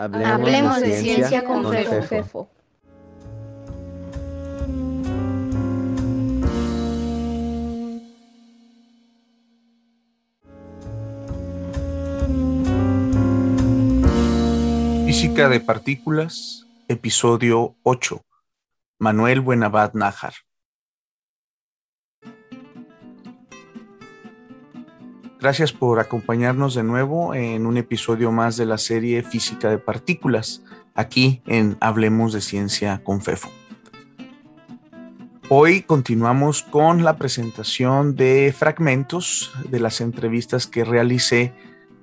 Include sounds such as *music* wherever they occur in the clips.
Hablemos, de, ciencia, con, Fefo. Física de partículas, episodio 8. Manuel Buenabad Nájar. Gracias por acompañarnos de nuevo en un episodio más de la serie Física de Partículas, aquí en Hablemos de Ciencia con FEFO. Hoy continuamos con la presentación de fragmentos de las entrevistas que realicé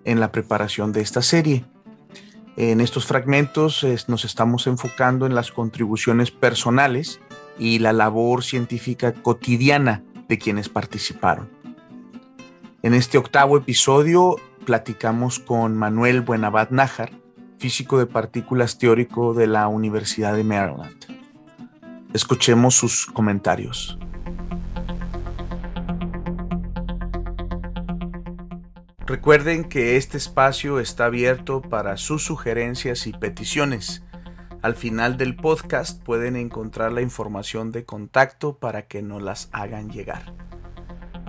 en la preparación de esta serie. En estos fragmentos nos estamos enfocando en las contribuciones personales y la labor científica cotidiana de quienes participaron. En este octavo episodio platicamos con Manuel Buenabad Nájar, físico de partículas teórico de la Universidad de Maryland. Escuchemos sus comentarios. Recuerden que este espacio está abierto para sus sugerencias y peticiones. Al final del podcast pueden encontrar la información de contacto para que nos las hagan llegar.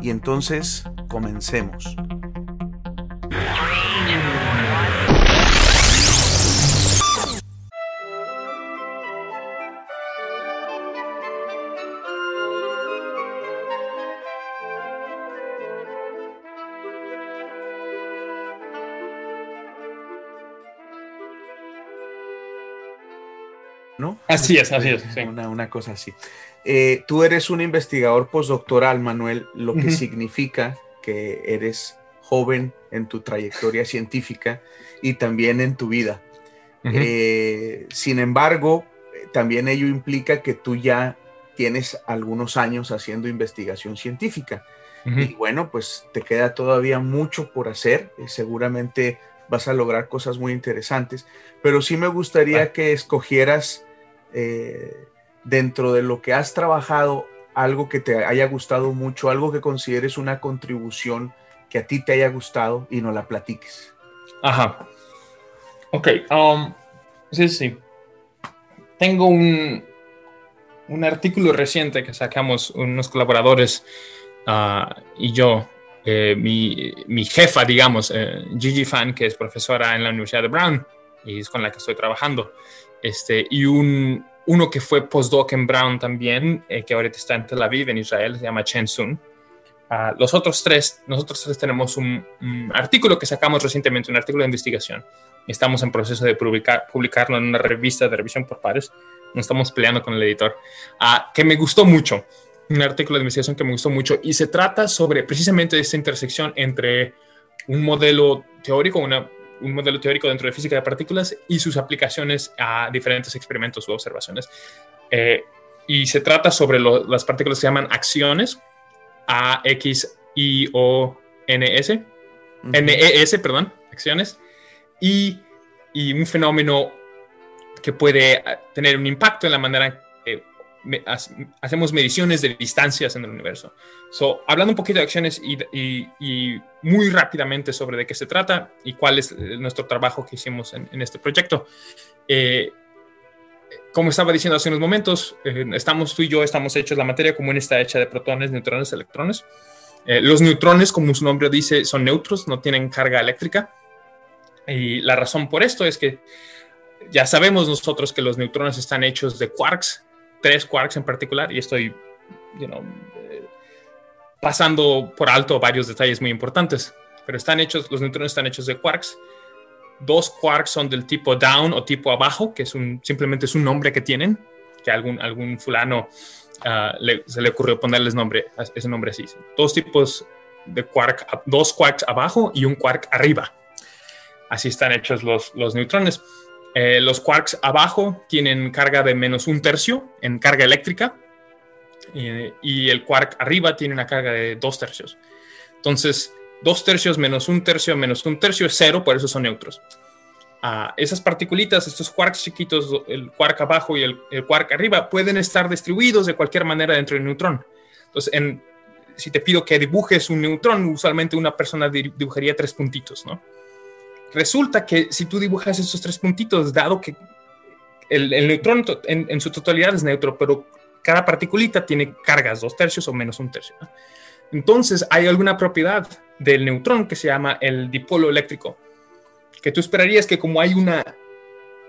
Y entonces, comencemos. ¿No? Así es, así es. Una, cosa así. Eh, tú eres un investigador postdoctoral, Manuel, lo que significa que eres joven en tu trayectoria científica y también en tu vida. Eh, sin embargo, también ello implica que tú ya tienes algunos años haciendo investigación científica. Y bueno, pues te queda todavía mucho por hacer. Eh, seguramente vas a lograr cosas muy interesantes, pero sí me gustaría que escogieras eh, dentro de lo que has trabajado, algo que te haya gustado mucho, algo que consideres una contribución que a ti te haya gustado y no la platiques. Ajá. Ok. Um, sí, sí. Tengo un, un artículo reciente que sacamos unos colaboradores uh, y yo, eh, mi, mi, jefa, digamos, eh, Gigi Fan, que es profesora en la Universidad de Brown y es con la que estoy trabajando este, y un, uno que fue postdoc en Brown también, eh, que ahorita está en Tel Aviv, en Israel, se llama Chen Sun. Uh, los otros tres, nosotros tres tenemos un, artículo que sacamos recientemente, un artículo de investigación. Estamos en proceso de publicar, publicarlo en una revista de revisión por pares. Nos estamos peleando con el editor. Uh, que me gustó mucho. Un artículo de investigación que me gustó mucho. Y se trata sobre precisamente esta intersección entre un modelo teórico, una un modelo teórico dentro de física de partículas y sus aplicaciones a diferentes experimentos u observaciones. Eh, y se trata sobre las partículas que se llaman acciones, A, X, I, O, N, S, N, E, S, perdón, acciones, y, y un fenómeno que puede tener un impacto en la manera hacemos mediciones de distancias en el universo. So, hablando un poquito de acciones y, muy rápidamente sobre de qué se trata y cuál es eh, nuestro trabajo que hicimos en, este proyecto. Eh, como estaba diciendo hace unos momentos, eh, estamos tú y yo estamos hechos, la materia común está hecha de protones, neutrones, electrones. los neutrones, como su nombre dice, son neutros, no tienen carga eléctrica. Y la razón por esto es que ya sabemos nosotros que los neutrones están hechos de quarks, tres quarks en particular, y estoy eh, pasando por alto varios detalles muy importantes, pero están hechos, los neutrones están hechos de quarks. Dos quarks son del tipo down o tipo abajo, que es simplemente es un nombre que tienen, que algún, algún fulano ah, se le ocurrió ponerles nombre, ese nombre así. Dos tipos de quark, dos quarks abajo y un quark arriba. Así están hechos los neutrones. Eh, los quarks abajo tienen carga de menos un tercio en carga eléctrica eh, y el quark arriba tiene una carga de dos tercios. Entonces, dos tercios menos un tercio menos un tercio es cero, por eso son neutros. Ah, esas particulitas, estos quarks chiquitos, el quark abajo y el, quark arriba, pueden estar distribuidos de cualquier manera dentro del neutrón. Entonces, si te pido que dibujes un neutrón, usualmente una persona dibujaría tres puntitos, ¿no? Resulta que si tú dibujas esos tres puntitos, dado que el, neutrón en, su totalidad es neutro, pero cada particulita tiene cargas, dos tercios o menos un tercio. Entonces hay alguna propiedad del neutrón que se llama el dipolo eléctrico, que tú esperarías que como hay una,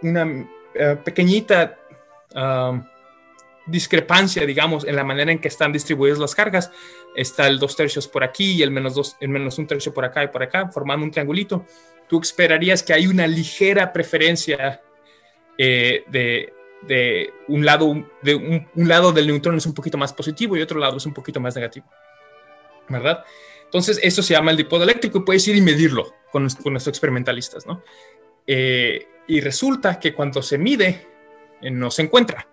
una eh, pequeñita discrepancia, digamos, en la manera en que están distribuidas las cargas, está el dos tercios por aquí y el menos, dos, el menos un tercio por acá y por acá, formando un triangulito, tú esperarías que hay una ligera preferencia eh, de, de, un lado, de un, lado del neutrón es un poquito más positivo y otro lado es un poquito más negativo, ¿verdad? Entonces, eso se llama el dipolo eléctrico y puedes ir y medirlo con, con nuestros experimentalistas, ¿no? Eh, y resulta que cuando se mide, eh, no se encuentra.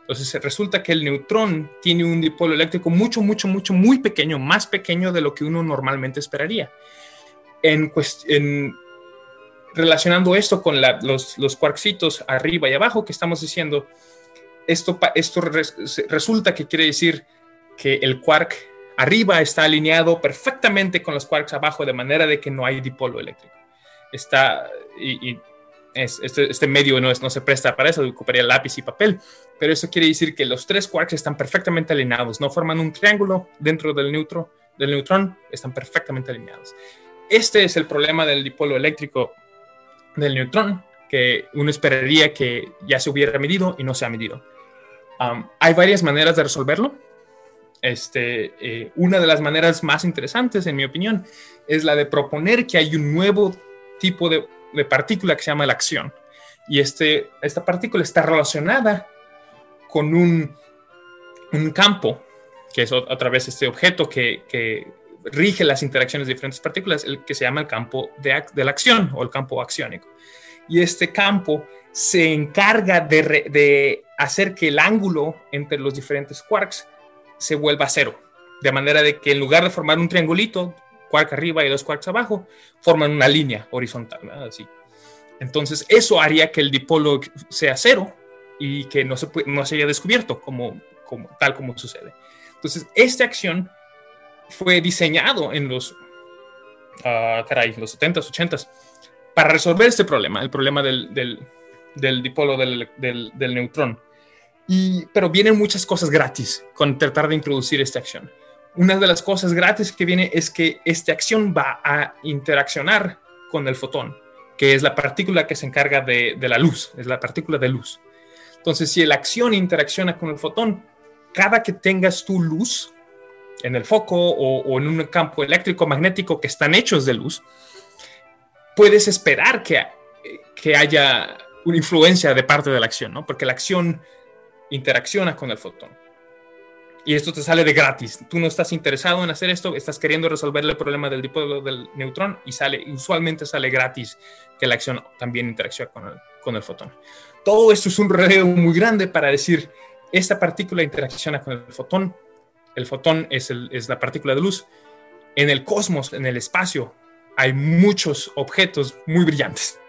Entonces resulta que el neutrón tiene un dipolo eléctrico mucho, mucho, mucho, muy pequeño, más pequeño de lo que uno normalmente esperaría. En, en relacionando esto con los, los arriba y abajo que estamos diciendo, esto, esto resulta que quiere decir que el quark arriba está alineado perfectamente con los quarks abajo de manera de que no hay dipolo eléctrico está, y, este, este, medio no, es, no se presta para eso, ocuparía lápiz y papel, pero eso quiere decir que los tres quarks están perfectamente alineados, no forman un triángulo dentro del, neutro, del neutrón, están perfectamente alineados. Este es el problema del dipolo eléctrico del neutrón, que uno esperaría que ya se hubiera medido y no se ha medido. hay varias maneras de resolverlo. Este, eh, una de las maneras más interesantes, en mi opinión, es la de proponer que hay un nuevo tipo de, partícula que se llama la acción. Y este, esta partícula está relacionada con un, un campo, que es otra vez este objeto que, que, rige las interacciones de diferentes partículas, el que se llama el campo de, la acción o el campo acciónico. Y este campo se encarga de, hacer que el ángulo entre los diferentes quarks se vuelva cero. De manera de que en lugar de formar un triangulito, quark arriba y dos quarks abajo, forman una línea horizontal, así. Entonces, eso haría que el dipolo sea cero y que no se, no se haya descubierto como, como, tal como sucede. Entonces, esta acción fue diseñado en los, uh, caray, los 70s, 80s para resolver este problema, el problema del dipolo del, del, neutrón. Y, pero vienen muchas cosas gratis con tratar de introducir esta acción una de las cosas gratis que viene es que esta acción va a interaccionar con el fotón, que es la partícula que se encarga de, la luz, es la partícula de luz. Entonces, si la acción interacciona con el fotón, cada que tengas tu luz en el foco o, en un campo eléctrico magnético que están hechos de luz, puedes esperar que, que haya una influencia de parte de la acción, ¿no? Porque la acción interacciona con el fotón y esto te sale de gratis. Tú no estás interesado en hacer esto, estás queriendo resolver el problema del dipolo del neutrón y sale, usualmente sale gratis que la acción también interacciona con el, con el fotón. Todo esto es un rodeo muy grande para decir, esta partícula interacciona con el fotón, el fotón es, la partícula de luz. En el cosmos, en el espacio, hay muchos objetos muy brillantes,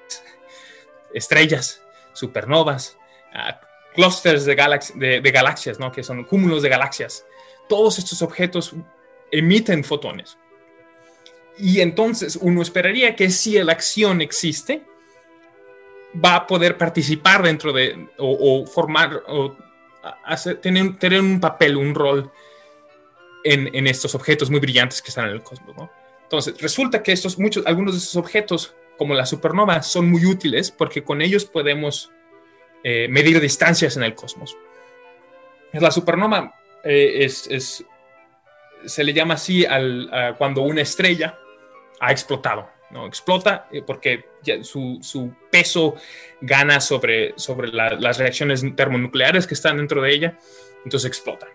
*laughs* estrellas, supernovas, ah, clusters de, galaxias, ¿no? que son cúmulos de galaxias. Todos estos objetos emiten fotones. Y entonces uno esperaría que si la acción existe, va a poder participar dentro de, o, formar, o tener, un papel, un rol en, estos objetos muy brillantes que están en el cosmos. Entonces, resulta que estos, muchos, algunos de estos objetos, como la supernova, son muy útiles porque con ellos podemos eh, medir distancias en el cosmos. La supernova eh, es, se le llama así al, cuando una estrella ha explotado. ¿no? Explota eh, porque su, peso gana sobre, sobre las reacciones termonucleares que están dentro de ella, entonces explota.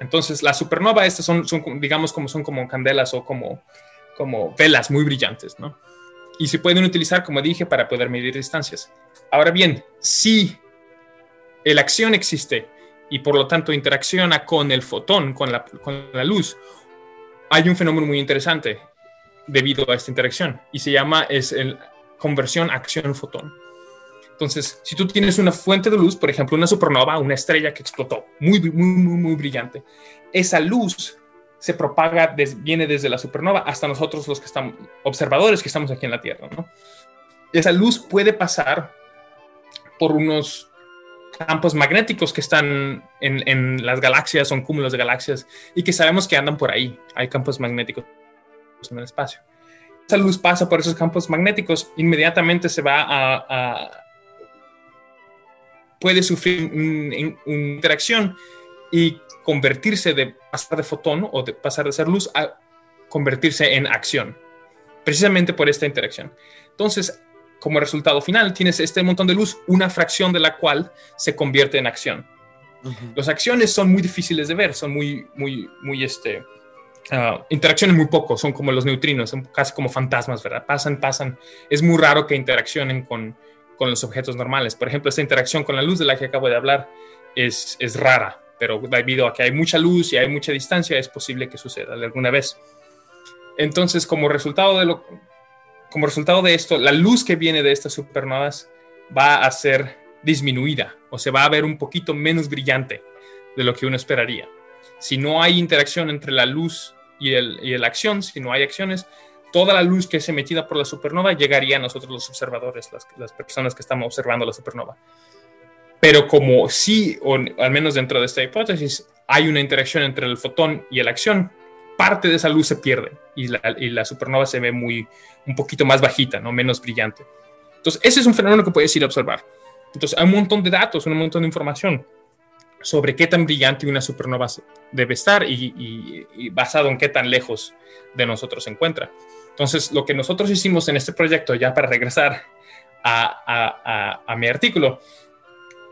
Entonces, la supernova, estas son, son, digamos, como son como candelas o como, como velas muy brillantes, ¿no? Y se pueden utilizar, como dije, para poder medir distancias. Ahora bien, si la acción existe y por lo tanto interacciona con el fotón, con la, con la luz, hay un fenómeno muy interesante debido a esta interacción y se llama es el conversión acción-fotón. Entonces, si tú tienes una fuente de luz, por ejemplo, una supernova, una estrella que explotó, muy, muy, muy, muy brillante, esa luz se propaga, viene desde la supernova hasta nosotros los que estamos, observadores que estamos aquí en la Tierra, ¿no? esa luz puede pasar por unos campos magnéticos que están en, en, las galaxias, son cúmulos de galaxias y que sabemos que andan por ahí. Hay campos magnéticos en el espacio. Esa luz pasa por esos campos magnéticos, inmediatamente se va a, puede sufrir una interacción y convertirse de pasar de fotón o de pasar de ser luz a convertirse en acción, precisamente por esta interacción. Entonces, como resultado final tienes este montón de luz, una fracción de la cual se convierte en acción. Las acciones son muy difíciles de ver, son muy, muy, muy, este, uh, interacciones muy poco, son como los neutrinos, son casi como fantasmas, ¿verdad? Pasan, pasan. Es muy raro que interaccionen con, con los objetos normales. Por ejemplo, esta interacción con la luz de la que acabo de hablar es, es rara, pero debido a que hay mucha luz y hay mucha distancia, es posible que suceda alguna vez. Entonces, como resultado de lo, como resultado de esto, la luz que viene de estas supernovas va a ser disminuida o se va a ver un poquito menos brillante de lo que uno esperaría. Si no hay interacción entre la luz y, el, la acción, si no hay acciones, toda la luz que es emitida por la supernova llegaría a nosotros los observadores, las, las personas que estamos observando la supernova. Pero como sí, o al menos dentro de esta hipótesis, hay una interacción entre el fotón y la acción, parte de esa luz se pierde y la, supernova se ve muy, un poquito más bajita, ¿no? menos brillante. Entonces, ese es un fenómeno que puedes ir a observar. Entonces, hay un montón de datos, un montón de información sobre qué tan brillante una supernova debe estar y, basado en qué tan lejos de nosotros se encuentra. Entonces, lo que nosotros hicimos en este proyecto, ya para regresar a, a mi artículo,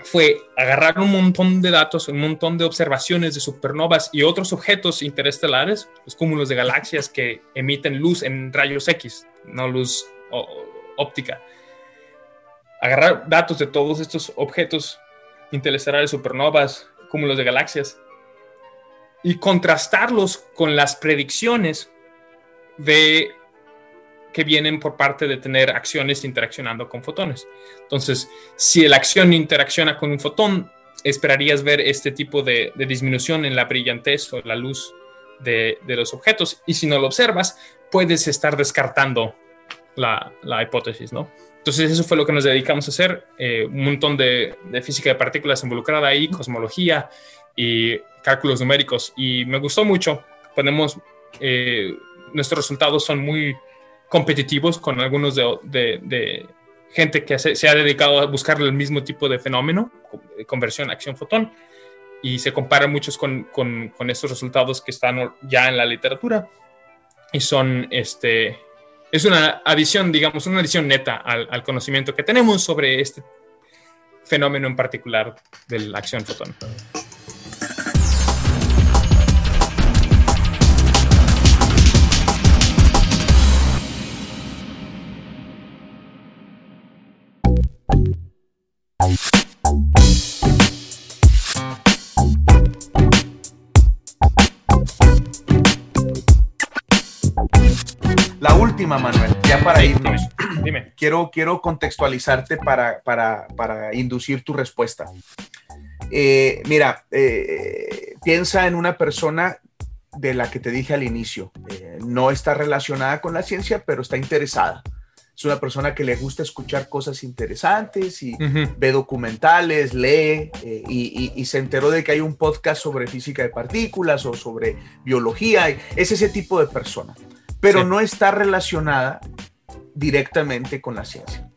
fue agarrar un montón de datos, un montón de observaciones de supernovas y otros objetos interestelares, los cúmulos de galaxias que emiten luz en rayos X, no luz óptica. Agarrar datos de todos estos objetos interestelares, supernovas, cúmulos de galaxias y contrastarlos con las predicciones de que vienen por parte de tener acciones interaccionando con fotones. Entonces, si la acción interacciona con un fotón, esperarías ver este tipo de, disminución en la brillantez o la luz de, los objetos. Y si no lo observas, puedes estar descartando la, hipótesis, ¿no? Entonces, eso fue lo que nos dedicamos a hacer. Eh, un montón de, física de partículas involucrada ahí, cosmología y cálculos numéricos. Y me gustó mucho. Ponemos, eh, nuestros resultados son muy competitivos con algunos de, gente que se, ha dedicado a buscar el mismo tipo de fenómeno, conversión acción-fotón, y se comparan muchos con, con, estos resultados que están ya en la literatura. Y son, este, es una adición, digamos, una adición neta al, al conocimiento que tenemos sobre este fenómeno en particular de la acción-fotón. La última, Manuel, ya para irnos. Dime, *clears throat* Quiero, quiero contextualizarte para, para, inducir tu respuesta. Eh, mira, eh, piensa en una persona de la que te dije al inicio. Eh, no está relacionada con la ciencia, pero está interesada es una persona que le gusta escuchar cosas interesantes y ve documentales, lee eh, y, se enteró de que hay un podcast sobre física de partículas o sobre biología. Es ese tipo de persona, pero no está relacionada directamente con la ciencia.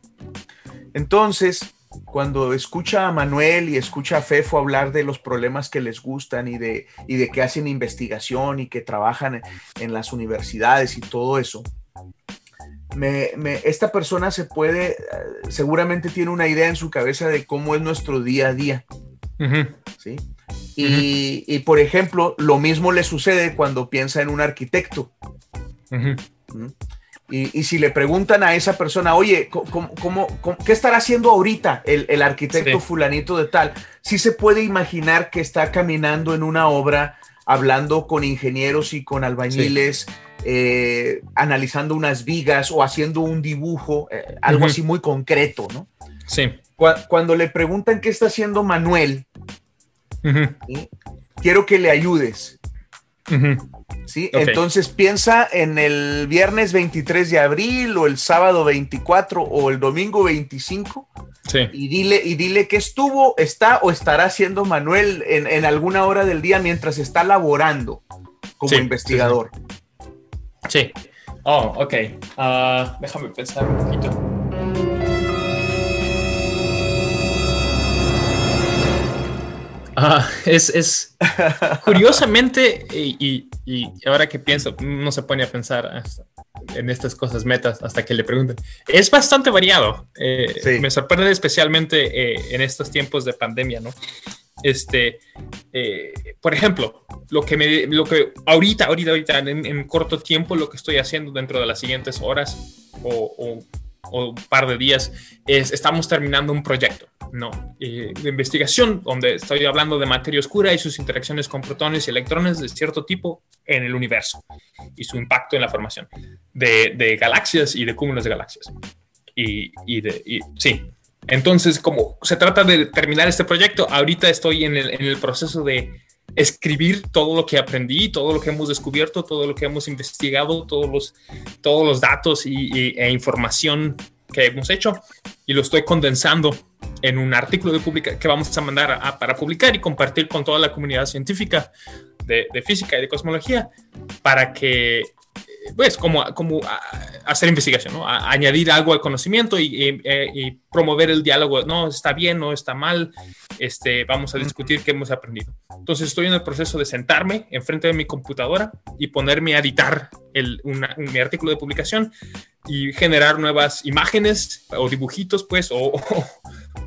Entonces, cuando escucha a Manuel y escucha a Fefo hablar de los problemas que les gustan y de, y de que hacen investigación y que trabajan en las universidades y todo eso, esta persona se puede, eh, seguramente tiene una idea en su cabeza de cómo es nuestro día a día. ¿sí? Y, por ejemplo, lo mismo le sucede cuando piensa en un arquitecto. Y, si le preguntan a esa persona, oye, ¿cómo, qué estará haciendo ahorita el, arquitecto fulanito de tal? Sí se puede imaginar que está caminando en una obra, hablando con ingenieros y con albañiles. Eh, analizando unas vigas o haciendo un dibujo, eh, algo así muy concreto, ¿no? Sí. Cuando, le preguntan qué está haciendo Manuel, quiero que le ayudes. ¿Sí? Entonces piensa en el viernes 23 de abril o el sábado 24 o el domingo 25 sí. y, dile, y dile que estuvo, está o estará haciendo Manuel en, alguna hora del día mientras está laborando como investigador. Sí. Oh, ok. Ah, déjame pensar un poquito. Es, *laughs* curiosamente, y, ahora que pienso, no se pone a pensar en estas cosas metas hasta que le pregunten. Es bastante variado. Eh, me sorprende especialmente eh, en estos tiempos de pandemia, ¿no? Este, eh, por ejemplo, lo que, me, lo que ahorita, ahorita, ahorita, en, corto tiempo, lo que estoy haciendo dentro de las siguientes horas o o un par de días, es, estamos terminando un proyecto, ¿no? Eh, de investigación donde estoy hablando de materia oscura y sus interacciones con protones y electrones de cierto tipo en el universo y su impacto en la formación de, galaxias y de cúmulos de galaxias. Y, y de, sí, entonces como se trata de terminar este proyecto, ahorita estoy en el, en el proceso de escribir todo lo que aprendí, todo lo que hemos descubierto, todo lo que hemos investigado, todos los, todos los datos y, e información que hemos hecho. Y lo estoy condensando en un artículo de publica que vamos a mandar para publicar y compartir con toda la comunidad científica de, de física y de cosmología para que pues, como, como hacer investigación, ¿no? añadir algo al conocimiento y, eh, y, promover el diálogo, no, está bien, no está mal, este, vamos a discutir qué hemos aprendido. Entonces estoy en el proceso de sentarme enfrente de mi computadora y ponerme a editar el, mi artículo de publicación y generar nuevas imágenes o dibujitos, pues, o,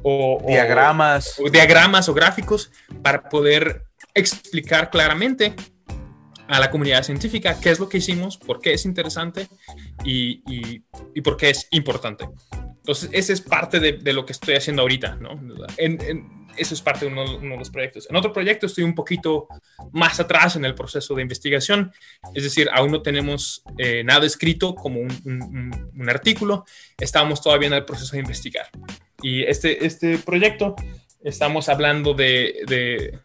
o diagramas. O, diagramas o gráficos para poder explicar claramente a la comunidad científica qué es lo que hicimos, por qué es interesante y, y, por qué es importante. Entonces, ese es parte de, de lo que estoy haciendo ahorita, ¿no? En, eso es parte de uno, de los proyectos. En otro proyecto estoy un poquito más atrás en el proceso de investigación, es decir, aún no tenemos eh, nada escrito como un, un, artículo, estamos todavía en el proceso de investigar. Y este, este proyecto, estamos hablando de, de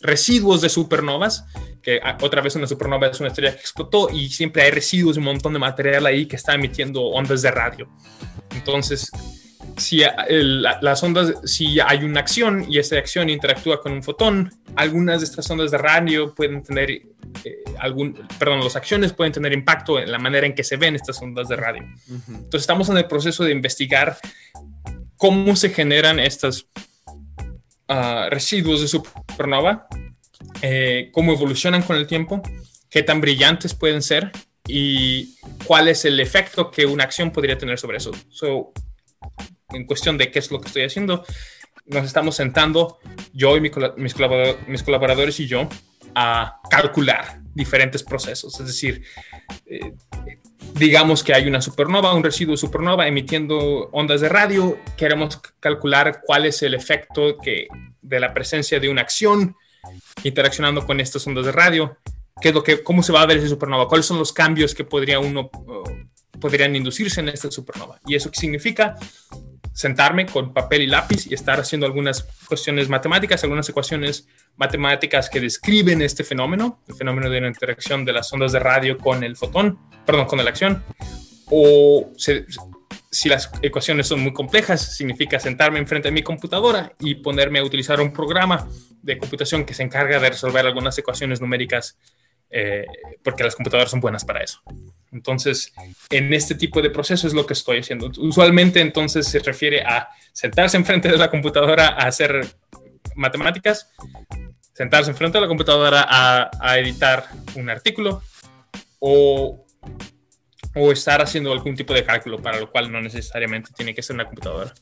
residuos de supernovas que ah, otra vez una supernova es una estrella que explotó y siempre hay residuos, un montón de material ahí que está emitiendo ondas de radio. Entonces, si las ondas, si hay una acción y esa acción interactúa con un fotón, algunas de estas ondas de radio pueden tener eh, algún, perdón, las acciones pueden tener impacto en la manera en que se ven estas ondas de radio. Entonces estamos en el proceso de investigar cómo se generan estos ah, residuos de supernova eh, cómo evolucionan con el tiempo, qué tan brillantes pueden ser y cuál es el efecto que una acción podría tener sobre eso. en cuestión de qué es lo que estoy haciendo, nos estamos sentando, yo y mis, colaboradores y yo, a calcular diferentes procesos. Es decir, eh, digamos que hay una supernova, un residuo supernova emitiendo ondas de radio, queremos calcular cuál es el efecto que, de la presencia de una acción interaccionando con estas ondas de radio, qué es lo que, cómo se va a ver esa supernova, cuáles son los cambios que podría uno, podrían inducirse en esta supernova. Y eso qué significa sentarme con papel y lápiz y estar haciendo algunas cuestiones matemáticas, algunas ecuaciones matemáticas que describen este fenómeno, el fenómeno de la interacción de las ondas de radio con el fotón, perdón, con la acción, o se, si las ecuaciones son muy complejas, significa sentarme enfrente de mi computadora y ponerme a utilizar un programa de computación que se encarga de resolver algunas ecuaciones numéricas, eh, porque las computadoras son buenas para eso. Entonces, en este tipo de proceso es lo que estoy haciendo. Usualmente, entonces, se refiere a sentarse enfrente de la computadora a hacer matemáticas, sentarse enfrente de la computadora a, a editar un artículo o o estar haciendo algún tipo de cálculo, para lo cual no necesariamente tiene que ser una computadora.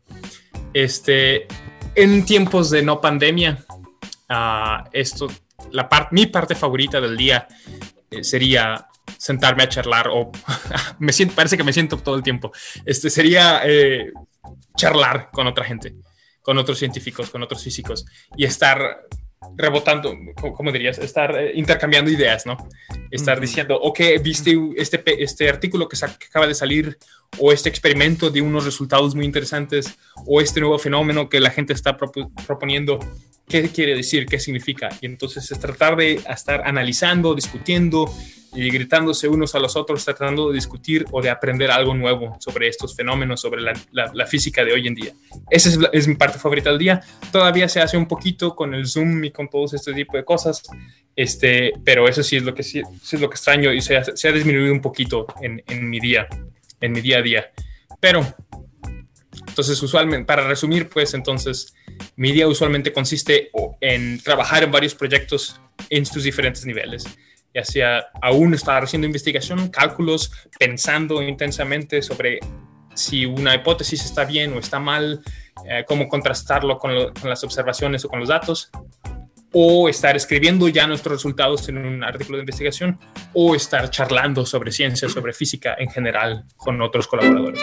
Este, en tiempos de no pandemia, uh, esto, la parte mi parte favorita del día eh, sería sentarme a charlar o *laughs* me siento, parece que me siento todo el tiempo. Este sería eh, charlar con otra gente, con otros científicos, con otros físicos y estar rebotando, ¿cómo dirías? Estar eh, intercambiando ideas, ¿no? Estar diciendo, ok, viste este, este artículo que, acaba de salir o este experimento de unos resultados muy interesantes, o este nuevo fenómeno que la gente está proponiendo, ¿qué quiere decir? ¿Qué significa? Y entonces es tratar de estar analizando, discutiendo y gritándose unos a los otros, tratando de discutir o de aprender algo nuevo sobre estos fenómenos, sobre la, física de hoy en día. Esa es, mi parte favorita del día. Todavía se hace un poquito con el Zoom y con todos este tipo de cosas, este, pero eso sí es lo que, sí, es lo que extraño y se ha, disminuido un poquito en, en mi día, en mi día a día. Pero, entonces, usualmente, para resumir, pues entonces, mi día usualmente consiste en trabajar en varios proyectos en sus diferentes niveles ya sea aún estar haciendo investigación, cálculos, pensando intensamente sobre si una hipótesis está bien o está mal, eh, cómo contrastarlo con, con, las observaciones o con los datos, o estar escribiendo ya nuestros resultados en un artículo de investigación, o estar charlando sobre ciencia, sobre física en general con otros colaboradores.